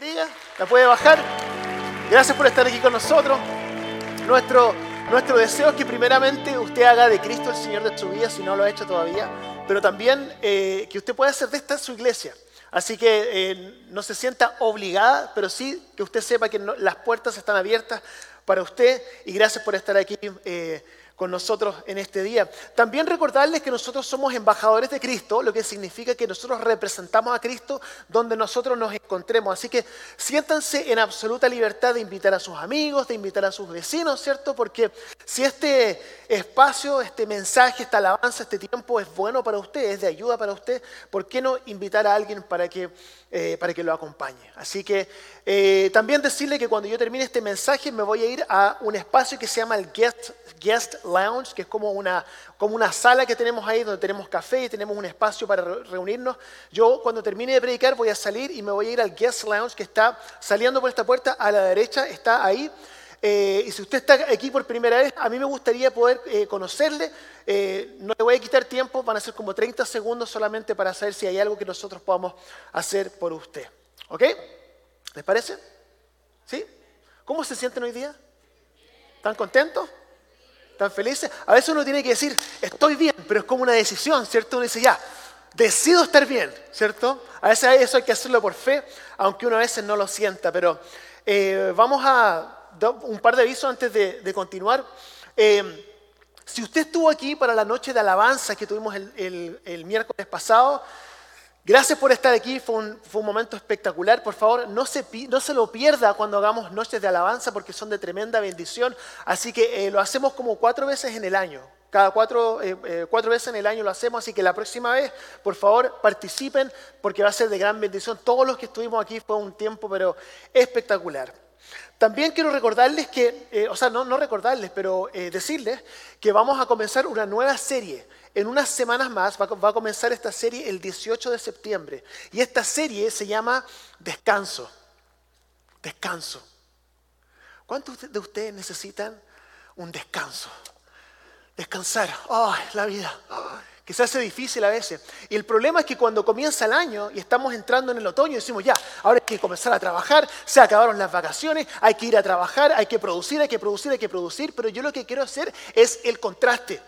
bendiga. La puede bajar. Gracias por estar aquí con nosotros. Nuestro, nuestro deseo es que primeramente usted haga de Cristo el Señor de su vida, si no lo ha hecho todavía, pero también eh, que usted pueda hacer de esta su iglesia. Así que eh, no se sienta obligada, pero sí que usted sepa que las puertas están abiertas para usted y gracias por estar aquí. Eh, con nosotros en este día. También recordarles que nosotros somos embajadores de Cristo, lo que significa que nosotros representamos a Cristo donde nosotros nos encontremos. Así que siéntanse en absoluta libertad de invitar a sus amigos, de invitar a sus vecinos, ¿cierto? Porque si este espacio, este mensaje, esta alabanza, este tiempo es bueno para usted, es de ayuda para usted, ¿por qué no invitar a alguien para que, eh, para que lo acompañe? Así que eh, también decirle que cuando yo termine este mensaje me voy a ir a un espacio que se llama el Guest, Guest Lounge, que es como una, como una sala que tenemos ahí donde tenemos café y tenemos un espacio para reunirnos. Yo cuando termine de predicar voy a salir y me voy a ir al Guest Lounge que está saliendo por esta puerta a la derecha, está ahí. Eh, y si usted está aquí por primera vez, a mí me gustaría poder eh, conocerle. Eh, no le voy a quitar tiempo, van a ser como 30 segundos solamente para saber si hay algo que nosotros podamos hacer por usted. ¿Ok? ¿Les parece? ¿Sí? ¿Cómo se sienten hoy día? ¿Están contentos? ¿Están felices? A veces uno tiene que decir, estoy bien, pero es como una decisión, ¿cierto? Uno dice, ya, decido estar bien, ¿cierto? A veces eso hay que hacerlo por fe, aunque uno a veces no lo sienta, pero vamos a un par de avisos antes de, continuar. Eh, si usted estuvo aquí para la noche de alabanza que tuvimos el, miércoles pasado, gracias por estar aquí, fue un, momento espectacular. Por favor, no se, no se, lo pierda cuando hagamos noches de alabanza porque son de tremenda bendición. Así que eh, lo hacemos como cuatro veces en el año. Cada cuatro, eh, cuatro veces en el año lo hacemos, así que la próxima vez, por favor, participen porque va a ser de gran bendición. Todos los que estuvimos aquí fue un tiempo, pero espectacular. También quiero recordarles que, eh, o sea, no, recordarles, pero eh, decirles que vamos a comenzar una nueva serie. En unas semanas más va, a comenzar esta serie el 18 de septiembre. Y esta serie se llama Descanso. Descanso. ¿Cuántos de ustedes necesitan un descanso? Descansar. ¡Ay, la vida! que se hace difícil a veces. Y el problema es que cuando comienza el año y estamos entrando en el otoño, decimos, ya, ahora hay que comenzar a trabajar, se acabaron las vacaciones, hay que ir a trabajar, hay que producir, hay que producir, hay que producir, pero yo lo que quiero hacer es el contraste.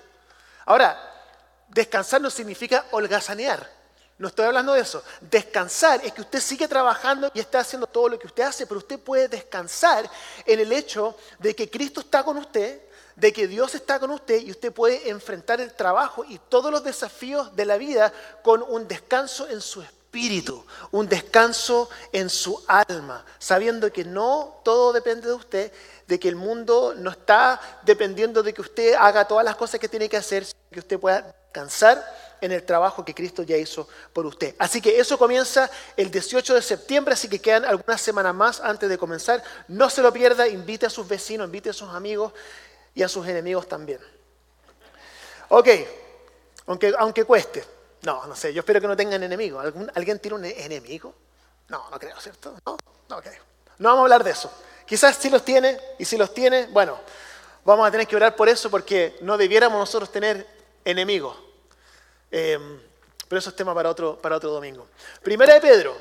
Ahora, descansar no significa holgazanear. No estoy hablando de eso. Descansar es que usted sigue trabajando y está haciendo todo lo que usted hace, pero usted puede descansar en el hecho de que Cristo está con usted, de que Dios está con usted y usted puede enfrentar el trabajo y todos los desafíos de la vida con un descanso en su espíritu, un descanso en su alma, sabiendo que no todo depende de usted, de que el mundo no está dependiendo de que usted haga todas las cosas que tiene que hacer, que usted pueda descansar en el trabajo que Cristo ya hizo por usted. Así que eso comienza el 18 de septiembre, así que quedan algunas semanas más antes de comenzar. No se lo pierda, invite a sus vecinos, invite a sus amigos y a sus enemigos también. Ok, aunque, aunque cueste. No, no sé, yo espero que no tengan enemigos. ¿Alguien tiene un enemigo? No, no creo, ¿cierto? No, no, no vamos a hablar de eso. Quizás sí los tiene, y si los tiene, bueno, vamos a tener que orar por eso porque no debiéramos nosotros tener enemigos. Em, pero eso es tema para otro, para otro domingo. Primera de Pedro,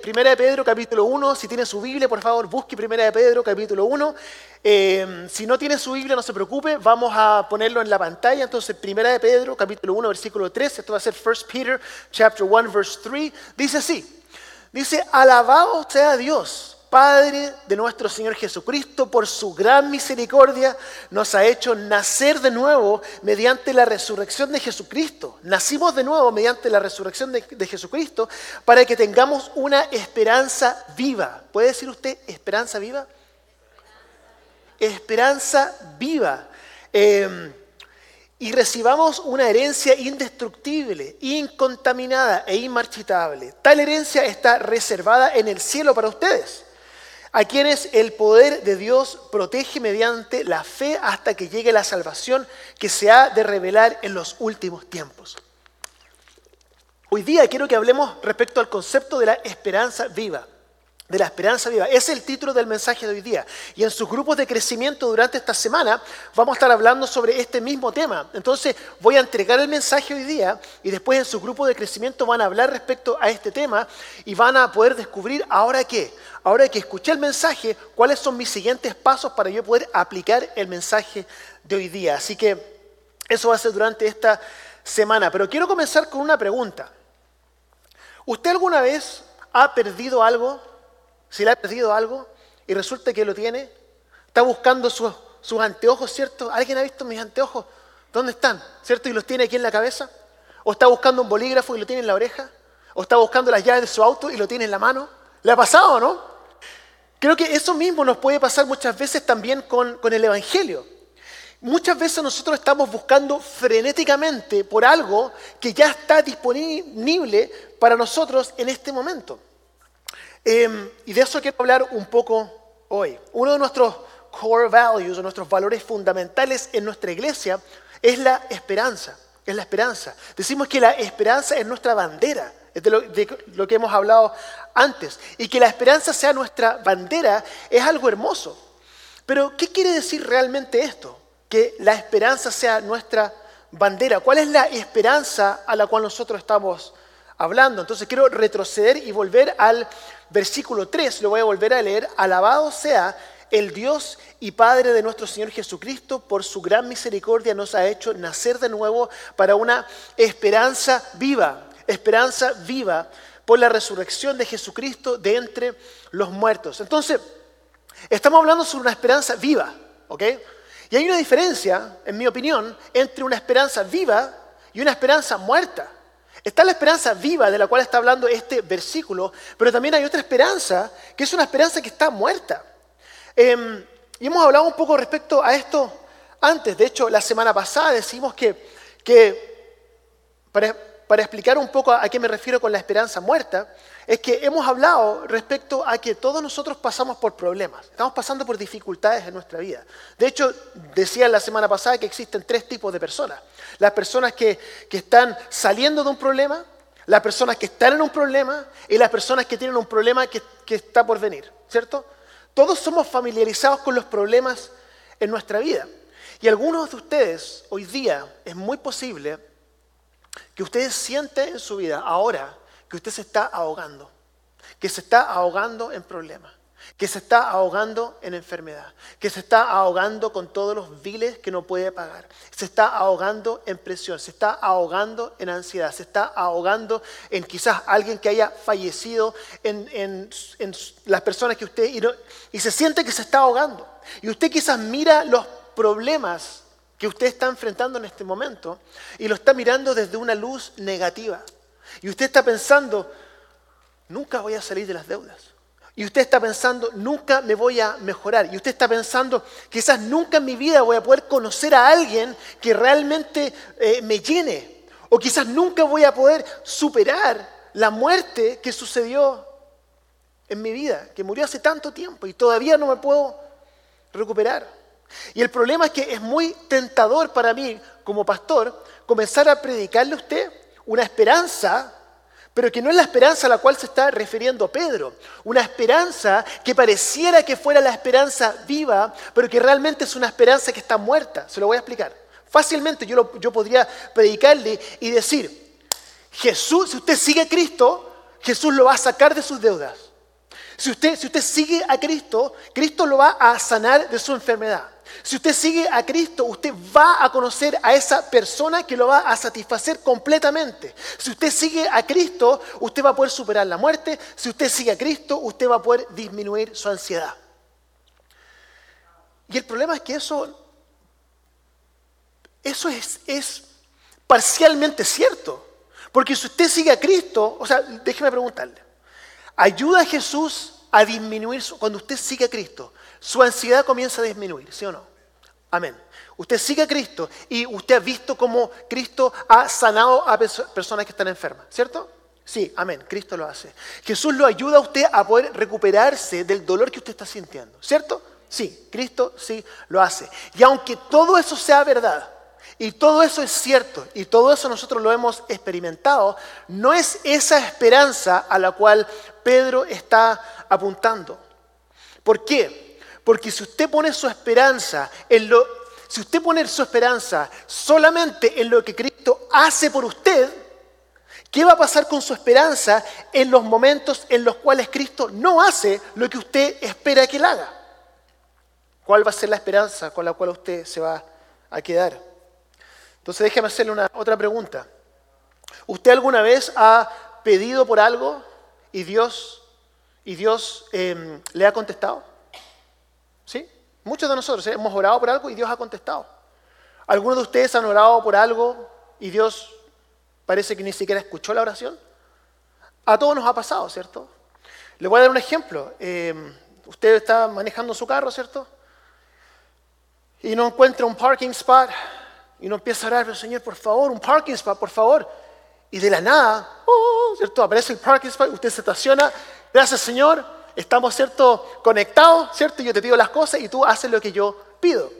Primera de Pedro, capítulo 1. Si tiene su Biblia, por favor, busque Primera de Pedro, capítulo 1. Eh, si no tiene su Biblia, no se preocupe, vamos a ponerlo en la pantalla. Entonces, Primera de Pedro, capítulo 1, versículo 3. Esto va a ser 1 Peter, chapter 1, verse 3. Dice así. Dice, alabado sea Dios Padre de nuestro Señor Jesucristo, por su gran misericordia, nos ha hecho nacer de nuevo mediante la resurrección de Jesucristo. Nacimos de nuevo mediante la resurrección de, Jesucristo para que tengamos una esperanza viva. ¿Puede decir usted esperanza viva? Esperanza viva. Em, y recibamos una herencia indestructible, incontaminada e inmarchitable. Tal herencia está reservada en el cielo para ustedes a quienes el poder de Dios protege mediante la fe hasta que llegue la salvación que se ha de revelar en los últimos tiempos. Hoy día quiero que hablemos respecto al concepto de la esperanza viva de la esperanza viva. Es el título del mensaje de hoy día. Y en sus grupos de crecimiento durante esta semana vamos a estar hablando sobre este mismo tema. Entonces voy a entregar el mensaje hoy día y después en sus grupos de crecimiento van a hablar respecto a este tema y van a poder descubrir ahora qué. ahora que escuché el mensaje, cuáles son mis siguientes pasos para yo poder aplicar el mensaje de hoy día. Así que eso va a ser durante esta semana. Pero quiero comenzar con una pregunta. ¿Usted alguna vez ha perdido algo? Si le ha perdido algo y resulta que lo tiene, está buscando sus, anteojos, ¿cierto? ¿Alguien ha visto mis anteojos? ¿Dónde están? ¿Cierto? Y los tiene aquí en la cabeza. ¿O está buscando un bolígrafo y lo tiene en la oreja? ¿O está buscando las llaves de su auto y lo tiene en la mano? ¿Le ha pasado, no? Creo que eso mismo nos puede pasar muchas veces también con el Evangelio. Muchas veces nosotros estamos buscando frenéticamente por algo que ya está disponible para nosotros en este momento. Em, y de eso quiero hablar un poco hoy. Uno de nuestros core values, o nuestros valores fundamentales en nuestra iglesia, es la esperanza. Es la esperanza. Decimos que la esperanza es nuestra bandera, es de lo, de lo que hemos hablado antes. Y que la esperanza sea nuestra bandera es algo hermoso. Pero, ¿qué quiere decir realmente esto? que la esperanza sea nuestra bandera. ¿Cuál es la esperanza a la cual nosotros estamos hablando? Entonces quiero retroceder y volver al versículo 3, lo voy a volver a leer. Alabado sea el Dios y Padre de nuestro Señor Jesucristo, por su gran misericordia nos ha hecho nacer de nuevo para una esperanza viva, esperanza viva por la resurrección de Jesucristo de entre los muertos. Entonces, estamos hablando sobre una esperanza viva, ¿ok? Y hay una diferencia, en mi opinión, entre una esperanza viva y una esperanza muerta. Está la esperanza viva de la cual está hablando este versículo, pero también hay otra esperanza, que es una esperanza que está muerta. Em, y hemos hablado un poco respecto a esto antes. De hecho, la semana pasada decimos que, para, para explicar un poco a qué me refiero con la esperanza muerta, es que hemos hablado respecto a que todos nosotros pasamos por problemas, estamos pasando por dificultades en nuestra vida. De hecho, decía la semana pasada que existen tres tipos de personas. Las personas que, están saliendo de un problema, las personas que están en un problema y las personas que tienen un problema que, que está por venir, ¿cierto? Todos somos familiarizados con los problemas en nuestra vida. Y algunos de ustedes hoy día es muy posible que ustedes sienten en su vida ahora que usted se está ahogando, que se está ahogando en problemas, que se está ahogando en enfermedad, que se está ahogando con todos los viles que no puede pagar, se está ahogando en presión, se está ahogando en ansiedad, se está ahogando en quizás alguien que haya fallecido, en, las personas que usted... Y, y se siente que se está ahogando. Y usted quizás mira los problemas que usted está enfrentando en este momento y lo está mirando desde una luz negativa. Y usted está pensando, nunca voy a salir de las deudas. Y usted está pensando, nunca me voy a mejorar. Y usted está pensando, quizás nunca en mi vida voy a poder conocer a alguien que realmente eh, me llene. O quizás nunca voy a poder superar la muerte que sucedió en mi vida, que murió hace tanto tiempo y todavía no me puedo recuperar. Y el problema es que es muy tentador para mí como pastor comenzar a predicarle a usted una esperanza, pero que no es la esperanza a la cual se está refiriendo Pedro. Una esperanza que pareciera que fuera la esperanza viva, pero que realmente es una esperanza que está muerta. Se lo voy a explicar. Fácilmente yo, yo podría predicarle y decir, Jesús, si usted sigue a Cristo, Jesús lo va a sacar de sus deudas. Si usted, si usted sigue a Cristo, Cristo lo va a sanar de su enfermedad. Si usted sigue a Cristo, usted va a conocer a esa persona que lo va a satisfacer completamente. Si usted sigue a Cristo, usted va a poder superar la muerte. Si usted sigue a Cristo, usted va a poder disminuir su ansiedad. Y el problema es que eso, eso es, es parcialmente cierto. Porque si usted sigue a Cristo, o sea, déjeme preguntarle, ¿ayuda a Jesús a disminuir, cuando usted sigue a Cristo, su ansiedad comienza a disminuir, ¿sí o no? Amén. Usted sigue a Cristo y usted ha visto cómo Cristo ha sanado a personas que están enfermas, ¿cierto? Sí, amén, Cristo lo hace. Jesús lo ayuda a usted a poder recuperarse del dolor que usted está sintiendo, ¿cierto? Sí, Cristo sí lo hace. Y aunque todo eso sea verdad, y todo eso es cierto, y todo eso nosotros lo hemos experimentado, no es esa esperanza a la cual Pedro está apuntando. ¿Por qué? Porque si usted pone su esperanza en lo, si usted pone su esperanza solamente en lo que Cristo hace por usted, ¿Qué va a pasar con su esperanza en los momentos en los cuales Cristo no hace lo que usted espera que él haga? ¿Cuál va a ser la esperanza con la cual usted se va a quedar? Entonces déjeme hacerle una otra pregunta. ¿Usted alguna vez ha pedido por algo y Dios, y Dios em, le ha contestado? ¿Sí? Muchos de nosotros hemos orado por algo y Dios ha contestado. ¿Algunos de ustedes han orado por algo y Dios parece que ni siquiera escuchó la oración? A todos nos ha pasado, ¿cierto? Le voy a dar un ejemplo. Em, usted está manejando su carro, ¿cierto? Y no encuentra un parking spot y no empieza a orar, pero Señor, por favor, un parking spot, por favor. Y de la nada, oh, ¿cierto? Aparece el parking spot, usted se estaciona, gracias Señor, estamos, ¿cierto? Conectados, ¿cierto? Yo te pido las cosas y tú haces lo que yo pido.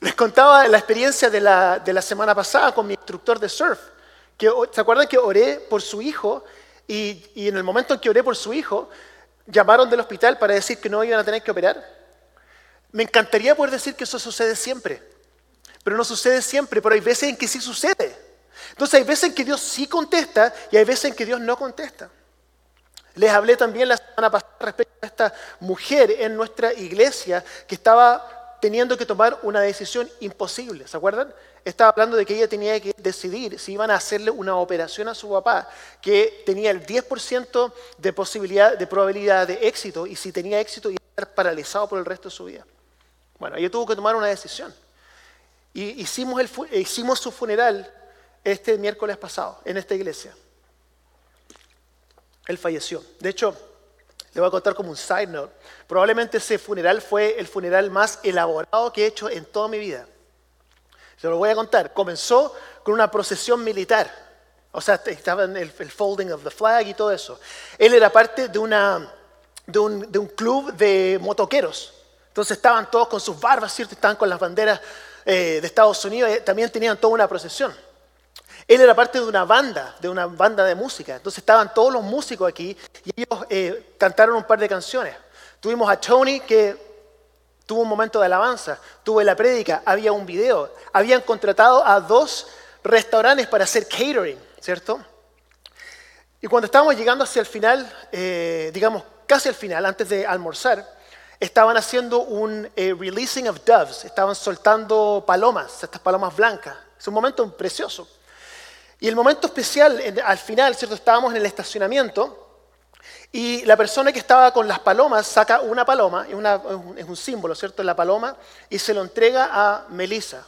Les contaba la experiencia de la, de la semana pasada con mi instructor de surf. Que, ¿Se acuerdan que oré por su hijo? Y, y en el momento en que oré por su hijo, llamaron del hospital para decir que no iban a tener que operar. Me encantaría poder decir que eso sucede siempre, pero no sucede siempre, pero hay veces en que sí sucede. Entonces hay veces en que Dios sí contesta y hay veces en que Dios no contesta. Les hablé también la semana pasada respecto a esta mujer en nuestra iglesia que estaba teniendo que tomar una decisión imposible, ¿se acuerdan? Estaba hablando de que ella tenía que decidir si iban a hacerle una operación a su papá, que tenía el 10% de posibilidad, de probabilidad de éxito, y si tenía éxito iba a estar paralizado por el resto de su vida. Bueno, ella tuvo que tomar una decisión. Y hicimos, el, hicimos su funeral este miércoles pasado en esta iglesia. Él falleció. De hecho, le voy a contar como un side note. Probablemente ese funeral fue el funeral más elaborado que he hecho en toda mi vida. Se lo voy a contar. Comenzó con una procesión militar. O sea, estaba en el, folding of the flag y todo eso. Él era parte de, una, de, un, de un club de motoqueros. Entonces estaban todos con sus barbas, ¿cierto? Estaban con las banderas eh, de Estados Unidos. Eh, también tenían toda una procesión. Él era parte de una banda, de una banda de música. Entonces estaban todos los músicos aquí y ellos eh, cantaron un par de canciones. Tuvimos a Tony que tuvo un momento de alabanza, tuvo la prédica, había un video. Habían contratado a dos restaurantes para hacer catering, ¿cierto? Y cuando estábamos llegando hacia el final, digamos casi al final, antes de almorzar, estaban haciendo un eh, releasing of doves, estaban soltando palomas, estas palomas blancas. Es un momento precioso. Y el momento especial, al final, ¿cierto? Estábamos en el estacionamiento y la persona que estaba con las palomas saca una paloma, es, un símbolo, ¿cierto? La paloma, y se lo entrega a Melissa.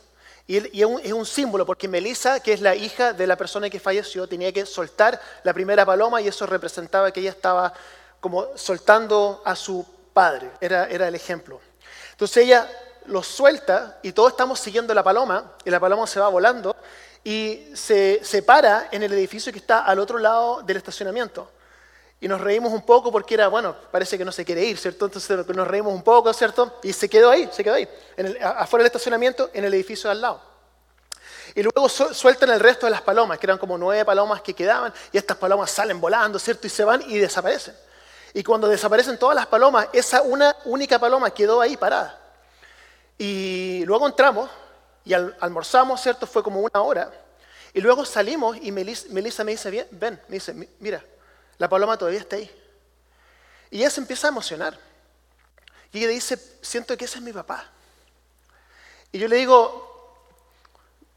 Y, es, es, un, símbolo, porque Melissa, que es la hija de la persona que falleció, tenía que soltar la primera paloma y eso representaba que ella estaba como soltando a su padre, era, era el ejemplo. Entonces ella lo suelta y todos estamos siguiendo la paloma y la paloma se va volando y se, se para en el edificio que está al otro lado del estacionamiento. Y nos reímos un poco porque era, bueno, parece que no se quiere ir, ¿cierto? Entonces nos reímos un poco, ¿cierto? Y se quedó ahí, se quedó ahí, afuera del estacionamiento, en el edificio de al lado. Y luego sueltan el resto de las palomas, que eran como nueve palomas que quedaban, y estas palomas salen volando, ¿cierto? Y se van y desaparecen. Y cuando desaparecen todas las palomas, esa una única paloma quedó ahí parada. Y luego entramos y almorzamos, ¿cierto? Fue como una hora. Y luego salimos y Melissa, me dice, ven, me dice, mira, la paloma todavía está ahí. Y ella se empieza a emocionar. Y ella dice, siento que ese es mi papá. Y yo le digo,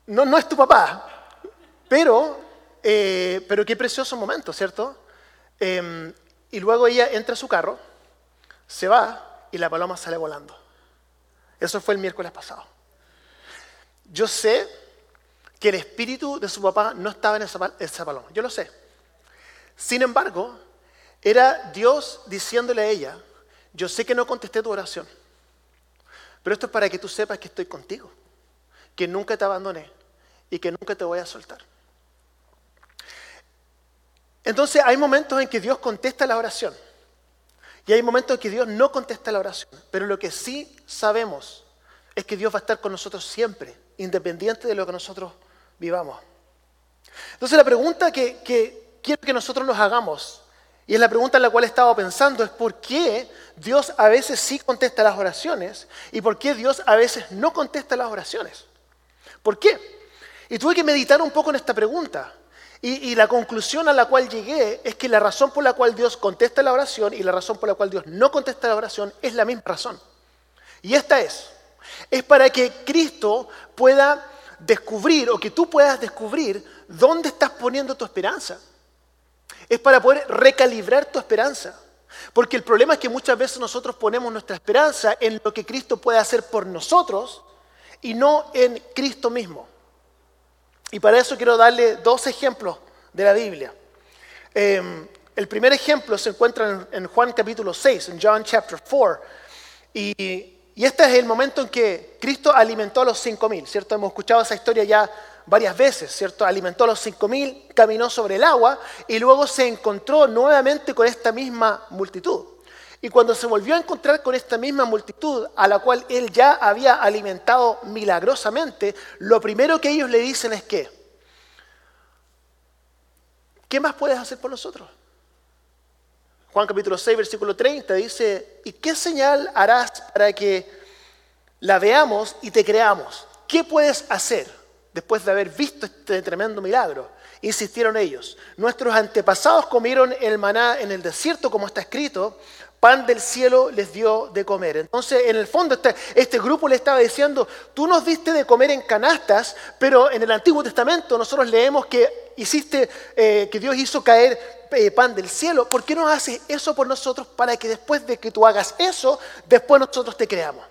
no, no es tu papá, pero, eh, pero qué precioso momento, ¿cierto? Em, y luego ella entra a su carro, se va y la paloma sale volando. Eso fue el miércoles pasado. Yo sé que el espíritu de su papá no estaba en esa, paloma. Yo lo sé. Sin embargo, era Dios diciéndole a ella, yo sé que no contesté tu oración, pero esto es para que tú sepas que estoy contigo, que nunca te abandoné y que nunca te voy a soltar. Entonces hay momentos en que Dios contesta la oración y hay momentos en que Dios no contesta la oración, pero lo que sí sabemos es que Dios va a estar con nosotros siempre, independiente de lo que nosotros vivamos. Entonces la pregunta que, quiero que nosotros nos hagamos, y es la pregunta en la cual he estado pensando, es por qué Dios a veces sí contesta las oraciones y por qué Dios a veces no contesta las oraciones. ¿Por qué? Y tuve que meditar un poco en esta pregunta. Y, la conclusión a la cual llegué es que la razón por la cual Dios contesta la oración y la razón por la cual Dios no contesta la oración es la misma razón. Y esta es, es para que Cristo pueda descubrir o que tú puedas descubrir dónde estás poniendo tu esperanza. Es para poder recalibrar tu esperanza. Porque el problema es que muchas veces nosotros ponemos nuestra esperanza en lo que Cristo puede hacer por nosotros y no en Cristo mismo. Y para eso quiero darle dos ejemplos de la Biblia. Em, el primer ejemplo se encuentra en, Juan capítulo 6, en John chapter 4. Y, y, este es el momento en que Cristo alimentó a los cinco mil, ¿cierto? Hemos escuchado esa historia ya varias veces, ¿cierto? Alimentó a los cinco mil, caminó sobre el agua y luego se encontró nuevamente con esta misma multitud. Y cuando se volvió a encontrar con esta misma multitud a la cual él ya había alimentado milagrosamente, lo primero que ellos le dicen es ¿qué más puedes hacer por nosotros? Juan capítulo 6, versículo 30 dice, ¿y qué señal harás para que la veamos y te creamos? ¿Qué puedes hacer después de haber visto este tremendo milagro? Insistieron ellos, nuestros antepasados comieron el maná en el desierto como está escrito, pan del cielo les dio de comer. Entonces, en el fondo, este, este, grupo le estaba diciendo, tú nos diste de comer en canastas, pero en el Antiguo Testamento nosotros leemos que hiciste, eh, que Dios hizo caer eh, pan del cielo. ¿Por qué no haces eso por nosotros para que después de que tú hagas eso, después nosotros te creamos?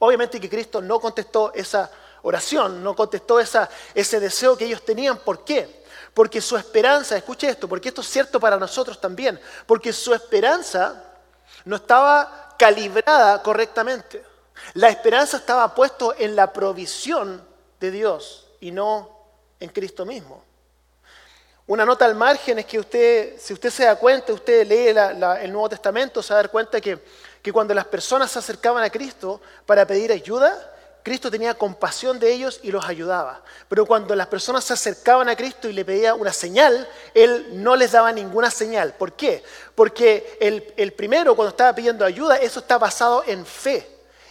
Obviamente que Cristo no contestó esa oración, no contestó ese deseo que ellos tenían. ¿Por qué? Porque su esperanza, escuche esto, porque esto es cierto para nosotros también, porque su esperanza no estaba calibrada correctamente. La esperanza estaba puesto en la provisión de Dios y no en Cristo mismo. Una nota al margen es que usted, si usted se da cuenta, usted lee el Nuevo Testamento, se va a dar cuenta que, que cuando las personas se acercaban a Cristo para pedir ayuda, Cristo tenía compasión de ellos y los ayudaba. Pero cuando las personas se acercaban a Cristo y le pedía una señal, Él no les daba ninguna señal. ¿Por qué? Porque el, primero, cuando estaba pidiendo ayuda, eso está basado en fe.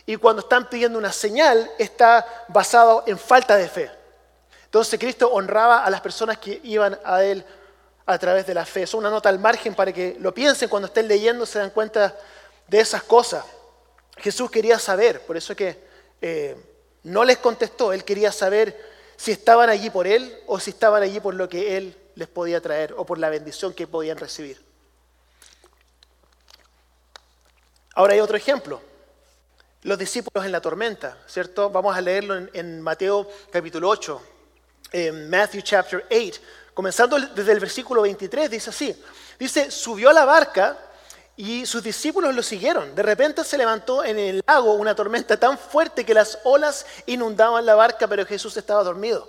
Y cuando están pidiendo una señal, está basado en falta de fe. Entonces Cristo honraba a las personas que iban a Él a través de la fe. Es una nota al margen para que lo piensen cuando estén leyendo, se dan cuenta de esas cosas. Jesús quería saber, por eso es que eh, no les contestó, él quería saber si estaban allí por él o si estaban allí por lo que él les podía traer o por la bendición que podían recibir. Ahora hay otro ejemplo, los discípulos en la tormenta, ¿cierto? Vamos a leerlo en, Mateo capítulo 8, en Matthew chapter 8, comenzando desde el versículo 23, dice así, dice, subió a la barca y sus discípulos lo siguieron. De repente se levantó en el lago una tormenta tan fuerte que las olas inundaban la barca, pero Jesús estaba dormido.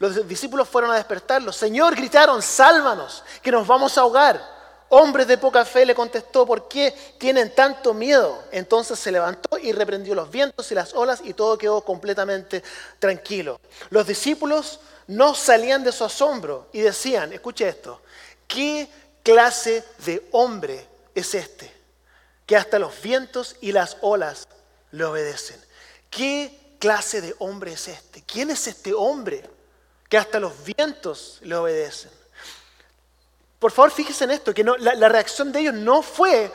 Los discípulos fueron a despertarlo. Señor, gritaron, sálvanos, que nos vamos a ahogar. Hombres de poca fe le contestó, ¿por qué tienen tanto miedo? Entonces se levantó y reprendió los vientos y las olas y todo quedó completamente tranquilo. Los discípulos no salían de su asombro y decían, escuche esto, ¿qué clase de hombre es este, que hasta los vientos y las olas le obedecen. ¿Qué clase de hombre es este? ¿Quién es este hombre que hasta los vientos le obedecen? Por favor, fíjense en esto, que la reacción de ellos no fue,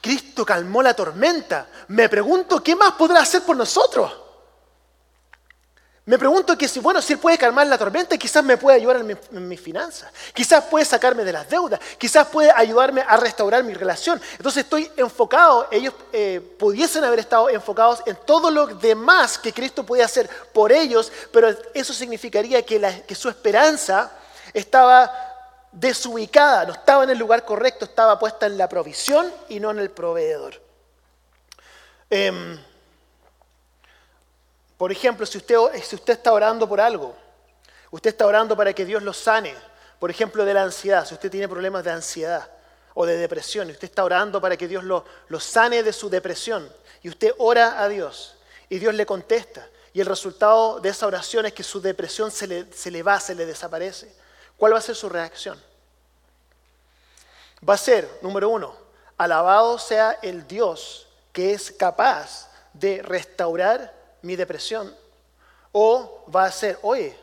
Cristo calmó la tormenta. Me pregunto, ¿qué más podrá hacer por nosotros? Me pregunto que si, bueno, si Él puede calmar la tormenta, quizás me puede ayudar en, mis finanzas, quizás puede sacarme de las deudas, quizás puede ayudarme a restaurar mi relación. Entonces estoy enfocado, ellos eh, pudiesen haber estado enfocados en todo lo demás que Cristo puede hacer por ellos, pero eso significaría que, su esperanza estaba desubicada, no estaba en el lugar correcto, estaba puesta en la provisión y no en el proveedor. Eh, por ejemplo, si usted, está orando por algo, usted está orando para que Dios lo sane, por ejemplo, de la ansiedad, si usted tiene problemas de ansiedad o de depresión, y usted está orando para que Dios lo, lo sane de su depresión, y usted ora a Dios, y Dios le contesta, y el resultado de esa oración es que su depresión se le, se le va, se le desaparece. ¿Cuál va a ser su reacción? Va a ser, número uno, alabado sea el Dios que es capaz de restaurar mi depresión. O va a ser, oye,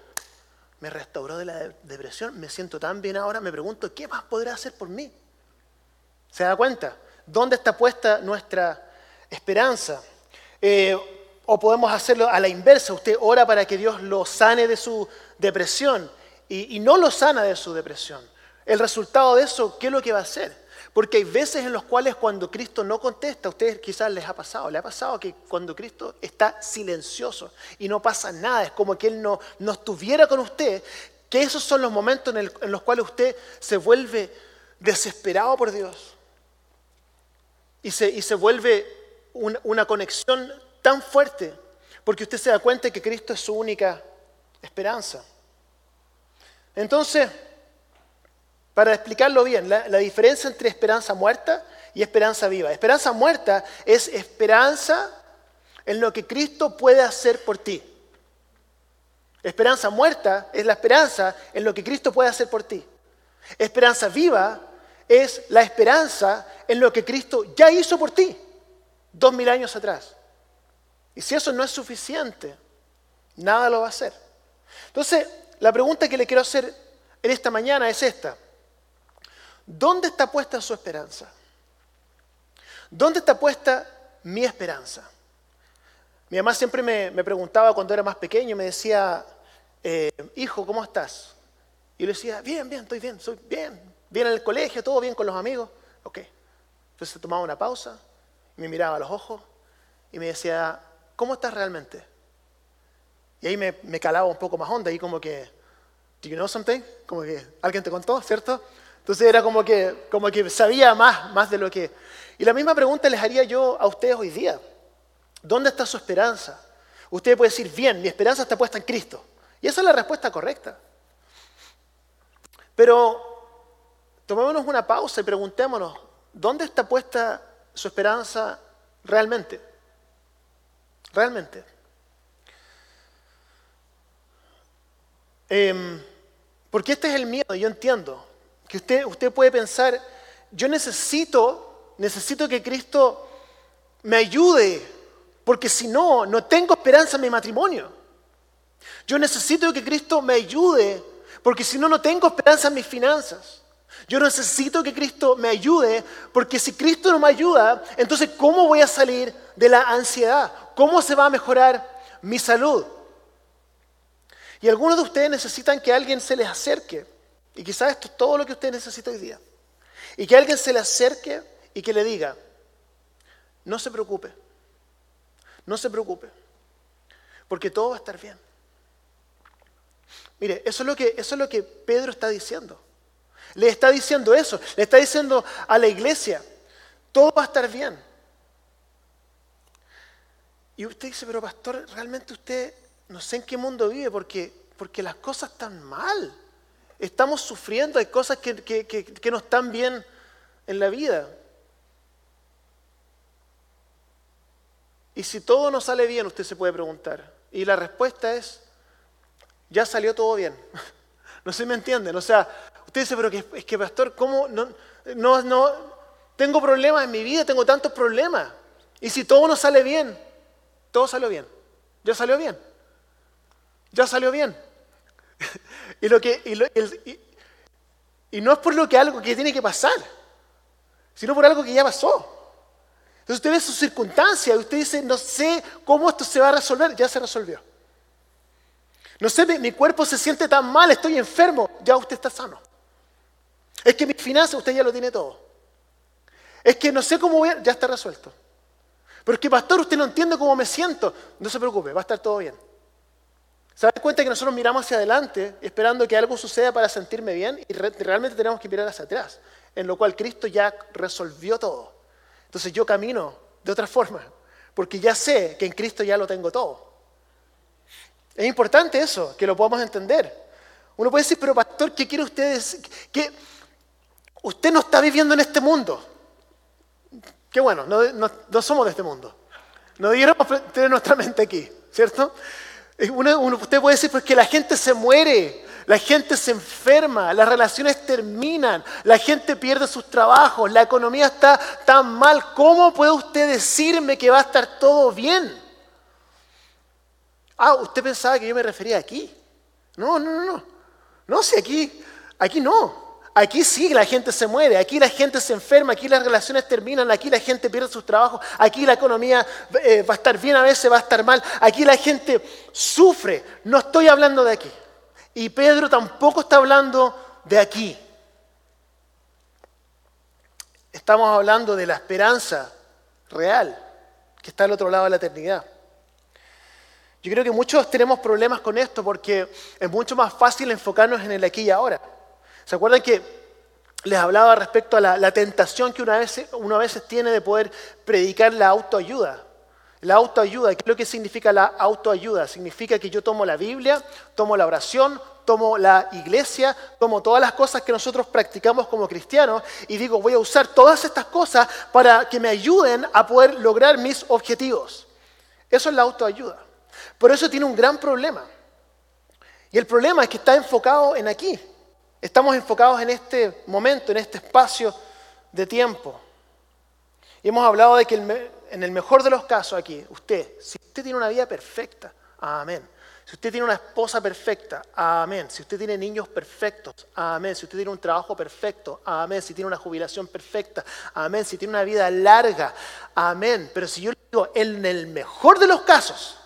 me restauró de la depresión, me siento tan bien ahora, me pregunto, ¿qué más podrá hacer por mí? ¿Se da cuenta? ¿Dónde está puesta nuestra esperanza? Eh, o podemos hacerlo a la inversa, usted ora para que Dios lo sane de su depresión y, y no lo sana de su depresión. El resultado de eso, ¿qué es lo que va a hacer? Porque hay veces en los cuales cuando Cristo no contesta, a ustedes quizás les ha pasado, le ha pasado que cuando Cristo está silencioso y no pasa nada, es como que Él no, no estuviera con usted, que esos son los momentos en, los cuales usted se vuelve desesperado por Dios y se, y se vuelve una conexión tan fuerte, porque usted se da cuenta que Cristo es su única esperanza. Entonces, para explicarlo bien, la, diferencia entre esperanza muerta y esperanza viva. Esperanza muerta es esperanza en lo que Cristo puede hacer por ti. Esperanza muerta es la esperanza en lo que Cristo puede hacer por ti. Esperanza viva es la esperanza en lo que Cristo ya hizo por ti dos mil años atrás. Y si eso no es suficiente, nada lo va a hacer. Entonces, la pregunta que le quiero hacer en esta mañana es esta. ¿Dónde está puesta su esperanza? ¿Dónde está puesta mi esperanza? Mi mamá siempre me, preguntaba cuando era más pequeño, me decía, eh, hijo, ¿cómo estás? Y le decía, bien, bien, estoy bien, soy bien, bien en el colegio, todo bien con los amigos. Ok. Entonces tomaba una pausa, me miraba a los ojos y me decía, ¿cómo estás realmente? Y ahí me, me calaba un poco más honda, y como que, ¿do you know something? Como que alguien te contó, ¿cierto? Entonces era como que, como que sabía más, más de lo que... Y la misma pregunta les haría yo a ustedes hoy día. ¿Dónde está su esperanza? Usted puede decir, bien, mi esperanza está puesta en Cristo. Y esa es la respuesta correcta. Pero tomémonos una pausa y preguntémonos, ¿dónde está puesta su esperanza realmente? Realmente. Em, porque este es el miedo, yo entiendo. Que usted, usted puede pensar, yo necesito, necesito que Cristo me ayude, porque si no, no tengo esperanza en mi matrimonio. Yo necesito que Cristo me ayude, porque si no, no tengo esperanza en mis finanzas. Yo necesito que Cristo me ayude, porque si Cristo no me ayuda, entonces ¿cómo voy a salir de la ansiedad? ¿Cómo se va a mejorar mi salud? Y algunos de ustedes necesitan que alguien se les acerque y quizás esto es todo lo que usted necesita hoy día. Y que alguien se le acerque y que le diga, no se preocupe, no se preocupe, porque todo va a estar bien. Mire, eso es lo que, eso es lo que Pedro está diciendo. Le está diciendo eso, le está diciendo a la iglesia, todo va a estar bien. Y usted dice, pero pastor, realmente usted no sé en qué mundo vive porque, porque las cosas están mal. Estamos sufriendo, hay cosas que, que, no están bien en la vida. Y si todo no sale bien, usted se puede preguntar. Y la respuesta es, ya salió todo bien. No sé si me entienden. O sea, usted dice, pero que, es que pastor, ¿cómo? No, no, no, tengo problemas en mi vida, tengo tantos problemas. Y si todo no sale bien, todo salió bien. Ya salió bien. Ya salió bien. Y, lo que, y, no es por lo que algo que tiene que pasar, sino por algo que ya pasó. Entonces usted ve su circunstancia y usted dice, no sé cómo esto se va a resolver, ya se resolvió. No sé, mi, cuerpo se siente tan mal, estoy enfermo, ya usted está sano. Es que mi finanzas, usted ya lo tiene todo. Es que no sé cómo voy, ya está resuelto. Pero es que, pastor, usted no entiende cómo me siento. No se preocupe, va a estar todo bien. ¿Se da cuenta que nosotros miramos hacia adelante esperando que algo suceda para sentirme bien y realmente tenemos que mirar hacia atrás? En lo cual Cristo ya resolvió todo. Entonces yo camino de otra forma, porque ya sé que en Cristo ya lo tengo todo. Es importante eso, que lo podamos entender. Uno puede decir, pero pastor, ¿qué quiere usted decir? Que usted no está viviendo en este mundo. Qué bueno, no, no somos de este mundo. No debiéramos tener nuestra mente aquí, ¿cierto? Usted puede decir, pues que la gente se muere, la gente se enferma, las relaciones terminan, la gente pierde sus trabajos, la economía está tan mal. ¿Cómo puede usted decirme que va a estar todo bien? Ah, usted pensaba que yo me refería aquí. No, no, no, no. No, si aquí, aquí no. Aquí sí la gente se muere, aquí la gente se enferma, aquí las relaciones terminan, aquí la gente pierde sus trabajos, aquí la economía eh, va a estar bien a veces, va a estar mal, aquí la gente sufre. No estoy hablando de aquí. Y Pedro tampoco está hablando de aquí. Estamos hablando de la esperanza real que está al otro lado de la eternidad. Yo creo que muchos tenemos problemas con esto porque es mucho más fácil enfocarnos en el aquí y ahora. ¿Se acuerdan que les hablaba respecto a la, tentación que una vez, uno a veces tiene de poder predicar la autoayuda? La autoayuda, ¿qué es lo que significa la autoayuda? Significa que yo tomo la Biblia, tomo la oración, tomo la iglesia, tomo todas las cosas que nosotros practicamos como cristianos y digo, voy a usar todas estas cosas para que me ayuden a poder lograr mis objetivos. Eso es la autoayuda. Pero eso tiene un gran problema. Y el problema es que está enfocado en aquí, Estamos enfocados en este momento, en este espacio de tiempo. Y hemos hablado de que en el mejor de los casos aquí, usted, si usted tiene una vida perfecta, amén. Si usted tiene una esposa perfecta, amén. Si usted tiene niños perfectos, amén. Si usted tiene un trabajo perfecto, amén. Si tiene una jubilación perfecta, amén. Si tiene una vida larga, amén. Pero si yo le digo, en el mejor de los casos,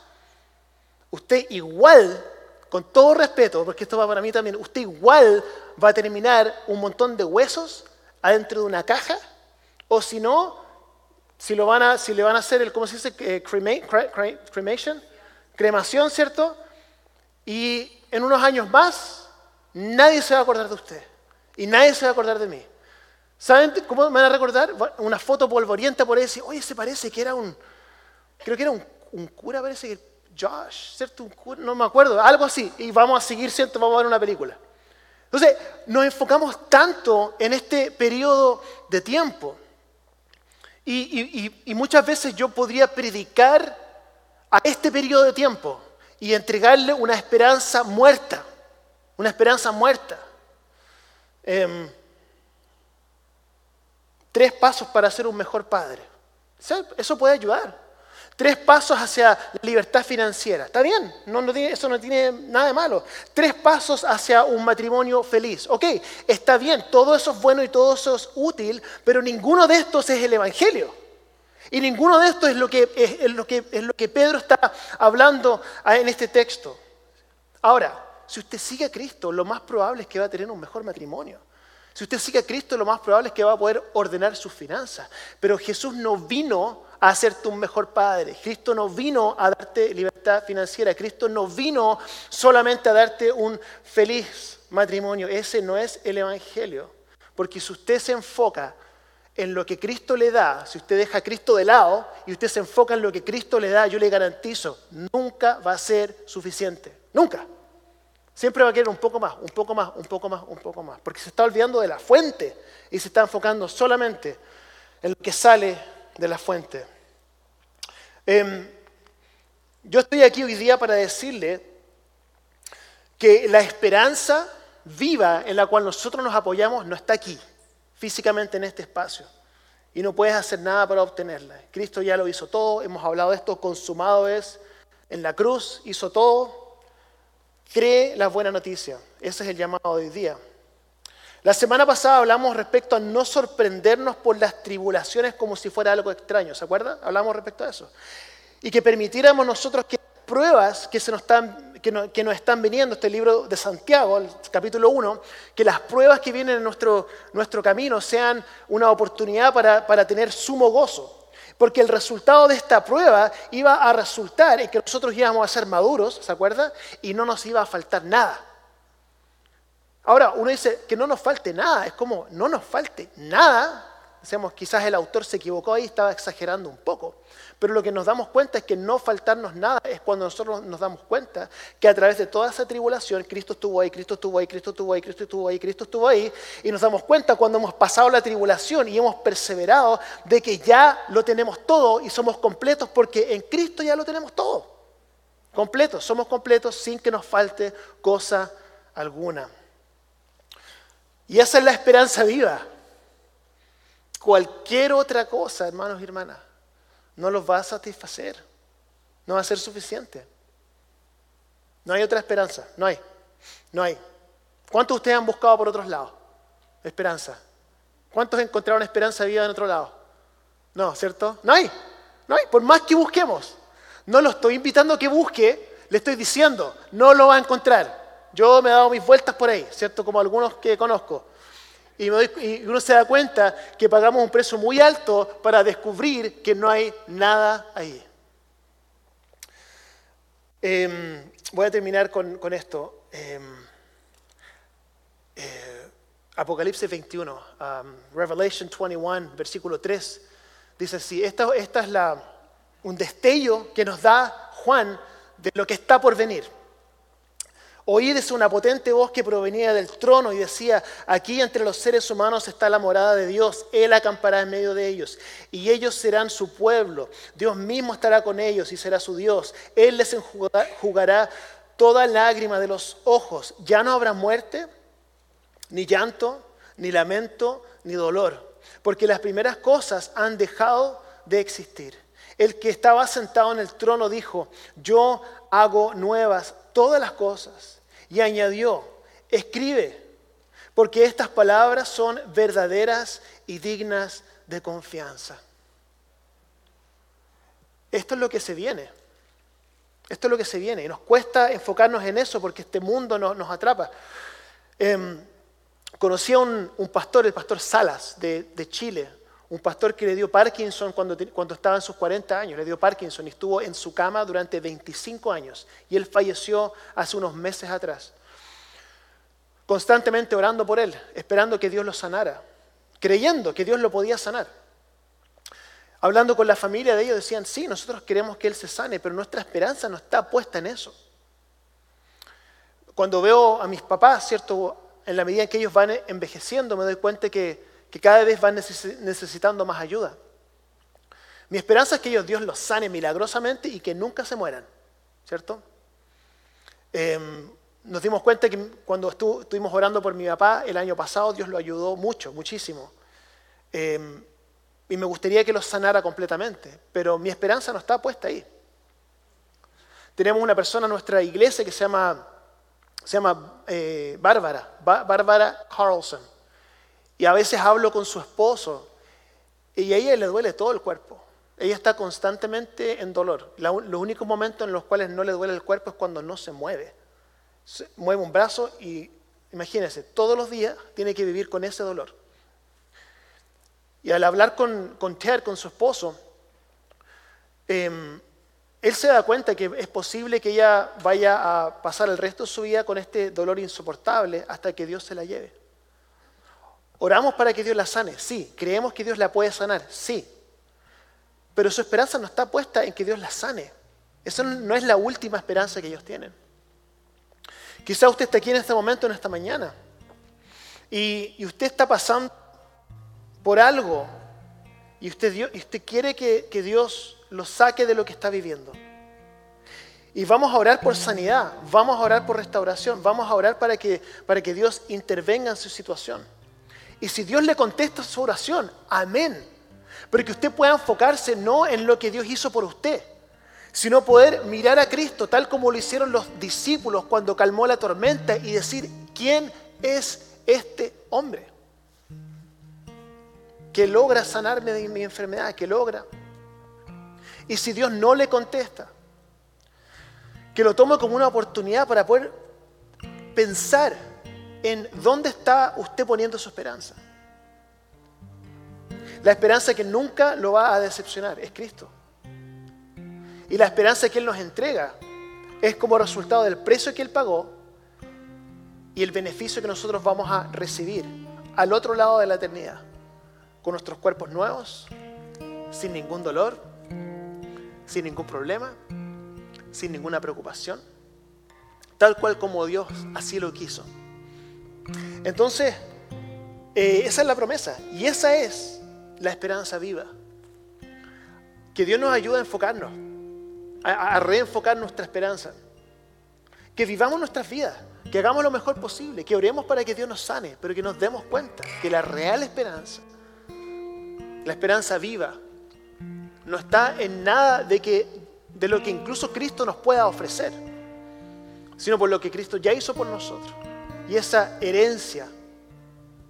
usted igual con todo respeto, porque esto va para mí también, usted igual va a terminar un montón de huesos adentro de una caja, o si no, si, lo van a, si le van a hacer el, ¿cómo se dice? Eh, cremation, cremación, ¿cierto? Y en unos años más, nadie se va a acordar de usted. Y nadie se va a acordar de mí. ¿Saben cómo me van a recordar? Una foto polvorienta por ahí, y oye, se parece que era un, creo que era un, un cura, parece que Josh, ¿cierto? No me acuerdo, algo así. Y vamos a seguir, ¿cierto? Vamos a ver una película. Entonces, nos enfocamos tanto en este periodo de tiempo. Y, muchas veces yo podría predicar a este periodo de tiempo y entregarle una esperanza muerta. Una esperanza muerta. Em, tres pasos para ser un mejor padre. Eso puede ayudar. Tres pasos hacia la libertad financiera. Está bien, eso no tiene nada de malo. Tres pasos hacia un matrimonio feliz. Ok, está bien, todo eso es bueno y todo eso es útil, pero ninguno de estos es el Evangelio. Y ninguno de estos es lo que, es, lo que, es lo que Pedro está hablando en este texto. Ahora, si usted sigue a Cristo, lo más probable es que va a tener un mejor matrimonio. Si usted sigue a Cristo, lo más probable es que va a poder ordenar sus finanzas. Pero Jesús no vino a hacerte un mejor padre. Cristo no vino a darte libertad financiera. Cristo no vino solamente a darte un feliz matrimonio. Ese no es el Evangelio. Porque si usted se enfoca en lo que Cristo le da, si usted deja a Cristo de lado y usted se enfoca en lo que Cristo le da, yo le garantizo, nunca va a ser suficiente. Nunca. Siempre va a querer un poco más, un poco más, un poco más, un poco más. Porque se está olvidando de la fuente y se está enfocando solamente en lo que sale de la fuente. Em, yo estoy aquí hoy día para decirle que la esperanza viva en la cual nosotros nos apoyamos no está aquí, físicamente en este espacio. Y no puedes hacer nada para obtenerla. Cristo ya lo hizo todo, hemos hablado de esto, consumado es en la cruz, hizo todo. Cree la buena noticia. Ese es el llamado de hoy día. La semana pasada hablamos respecto a no sorprendernos por las tribulaciones como si fuera algo extraño, ¿se acuerda? Hablamos respecto a eso. Y que permitiéramos nosotros que pruebas que, se nos están, que, nos están viniendo, este libro de Santiago, el capítulo 1, que las pruebas que vienen en nuestro, nuestro camino sean una oportunidad para, para tener sumo gozo. Porque el resultado de esta prueba iba a resultar en que nosotros íbamos a ser maduros, ¿se acuerda? Y no nos iba a faltar nada. Ahora, uno dice que no nos falte nada, es como no nos falte nada. Decimos, quizás el autor se equivocó ahí, estaba exagerando un poco. Pero lo que nos damos cuenta es que no faltarnos nada es cuando nosotros nos damos cuenta que a través de toda esa tribulación, Cristo estuvo ahí, Cristo estuvo ahí, Cristo estuvo ahí, Cristo estuvo ahí, Cristo estuvo ahí. Y nos damos cuenta cuando hemos pasado la tribulación y hemos perseverado de que ya lo tenemos todo y somos completos porque en Cristo ya lo tenemos todo. Completos, somos completos sin que nos falte cosa alguna. Y esa es la esperanza viva. Cualquier otra cosa, hermanos y hermanas, no los va a satisfacer. No va a ser suficiente. No hay otra esperanza, no hay. No hay. ¿Cuántos de ustedes han buscado por otros lados? Esperanza. ¿Cuántos encontraron esperanza de vida en otro lado? No, ¿cierto? No hay. No hay. Por más que busquemos. No lo estoy invitando a que busque, le estoy diciendo, no lo va a encontrar. Yo me he dado mis vueltas por ahí, ¿cierto? Como algunos que conozco. Y, uno se da cuenta que pagamos un precio muy alto para descubrir que no hay nada ahí. Em, voy a terminar con, esto. Em, eh, Apocalipsis 21, um, Revelation 21, versículo 3, dice así, esta, esta es la, un destello que nos da Juan de lo que está por venir. Oí desde una potente voz que provenía del trono y decía, aquí entre los seres humanos está la morada de Dios, Él acampará en medio de ellos, y ellos serán su pueblo, Dios mismo estará con ellos y será su Dios, Él les enjugará toda lágrima de los ojos, ya no habrá muerte, ni llanto, ni lamento, ni dolor, porque las primeras cosas han dejado de existir. El que estaba sentado en el trono dijo, yo hago nuevas todas las cosas. Y añadió, escribe, porque estas palabras son verdaderas y dignas de confianza. Esto es lo que se viene. Esto es lo que se viene. Y nos cuesta enfocarnos en eso porque este mundo nos, atrapa. Em, conocí a un, pastor, el pastor Salas de Chile, un pastor que le dio Parkinson cuando, cuando estaba en sus 40 años, le dio Parkinson y estuvo en su cama durante 25 años. Y él falleció hace unos meses atrás. Constantemente orando por él, esperando que Dios lo sanara, creyendo que Dios lo podía sanar. Hablando con la familia de ellos decían, sí, nosotros queremos que él se sane, pero nuestra esperanza no está puesta en eso. Cuando veo a mis papás, ¿cierto? En la medida en que ellos van envejeciendo, me doy cuenta que que cada vez van necesitando más ayuda. Mi esperanza es que Dios los sane milagrosamente y que nunca se mueran, ¿cierto? Em, nos dimos cuenta que cuando estuvimos orando por mi papá el año pasado, Dios lo ayudó mucho, muchísimo. Em, y me gustaría que los sanara completamente, pero mi esperanza no está puesta ahí. Tenemos una persona en nuestra iglesia que se llama, se llama eh, Bárbara, Bárbara Carlson. Y a veces hablo con su esposo y a ella le duele todo el cuerpo. Ella está constantemente en dolor. los únicos momentos en los cuales no le duele el cuerpo es cuando no se mueve. Se mueve un brazo y imagínense, todos los días tiene que vivir con ese dolor. Y al hablar con, con Ted, con su esposo, em, él se da cuenta que es posible que ella vaya a pasar el resto de su vida con este dolor insoportable hasta que Dios se la lleve. ¿Oramos para que Dios la sane? Sí. ¿Creemos que Dios la puede sanar? Sí. Pero su esperanza no está puesta en que Dios la sane. Eso no es la última esperanza que ellos tienen. Quizá usted está aquí en este momento, en esta mañana, y, usted está pasando por algo, y usted, y usted quiere que, que Dios lo saque de lo que está viviendo. Y vamos a orar por sanidad, vamos a orar por restauración, vamos a orar para que, para que Dios intervenga en su situación. Y si Dios le contesta su oración, amén. Pero que usted pueda enfocarse no en lo que Dios hizo por usted, sino poder mirar a Cristo tal como lo hicieron los discípulos cuando calmó la tormenta y decir, ¿quién es este hombre? Que logra sanarme de mi enfermedad, que logra. Y si Dios no le contesta, que lo tome como una oportunidad para poder pensar en dónde está usted poniendo su esperanza. La esperanza que nunca lo va a decepcionar es Cristo. Y la esperanza que Él nos entrega es como resultado del precio que Él pagó y el beneficio que nosotros vamos a recibir al otro lado de la eternidad, con nuestros cuerpos nuevos, sin ningún dolor, sin ningún problema, sin ninguna preocupación, tal cual como Dios así lo quiso. Entonces, eh, esa es la promesa y esa es la esperanza viva. Que Dios nos ayude a enfocarnos, a, reenfocar nuestra esperanza. Que vivamos nuestras vidas, que hagamos lo mejor posible, que oremos para que Dios nos sane, pero que nos demos cuenta que la real esperanza, la esperanza viva, no está en nada de, que, de lo que incluso Cristo nos pueda ofrecer. sino por lo que Cristo ya hizo por nosotros. Y esa herencia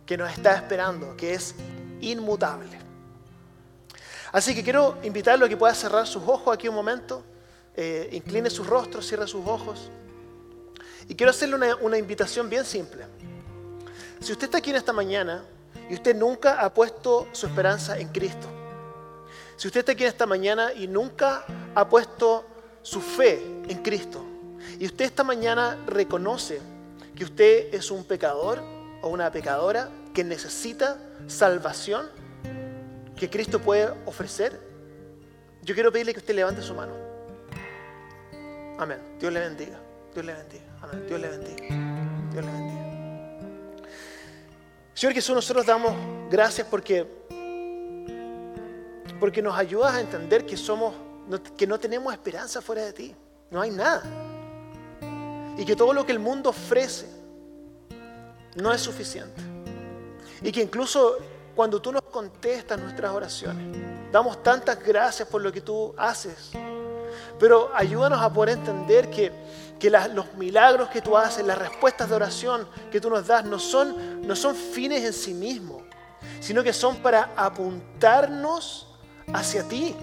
que nos está esperando, que es inmutable. Así que quiero invitarlo a que pueda cerrar sus ojos aquí un momento, eh, incline su rostro, cierre sus ojos. Y quiero hacerle una, una invitación bien simple. Si usted está aquí en esta mañana y usted nunca ha puesto su esperanza en Cristo, si usted está aquí en esta mañana y nunca ha puesto su fe en Cristo, y usted esta mañana reconoce que usted es un pecador o una pecadora que necesita salvación que Cristo puede ofrecer, yo quiero pedirle que usted levante su mano. Amén. Dios le bendiga. Dios le bendiga. Amén. Dios le bendiga. Dios le bendiga. Señor Jesús, nosotros damos gracias porque, porque nos ayudas a entender que somos, que no tenemos esperanza fuera de ti. No hay nada. Y que todo lo que el mundo ofrece no es suficiente. Y que incluso cuando tú nos contestas nuestras oraciones, damos tantas gracias por lo que tú haces. Pero ayúdanos a poder entender que, los milagros que tú haces, las respuestas de oración que tú nos das, no son, no son fines en sí mismos, sino que son para apuntarnos hacia ti.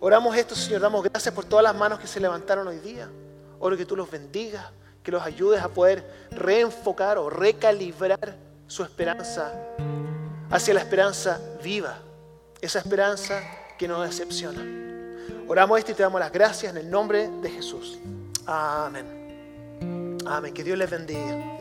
Oramos esto, Señor, damos gracias por todas las manos que se levantaron hoy día. Oro que tú los bendigas, que los ayudes a poder reenfocar o recalibrar su esperanza hacia la esperanza viva, esa esperanza que no decepciona. Oramos esto y te damos las gracias en el nombre de Jesús. Amén. Amén. Que Dios les bendiga.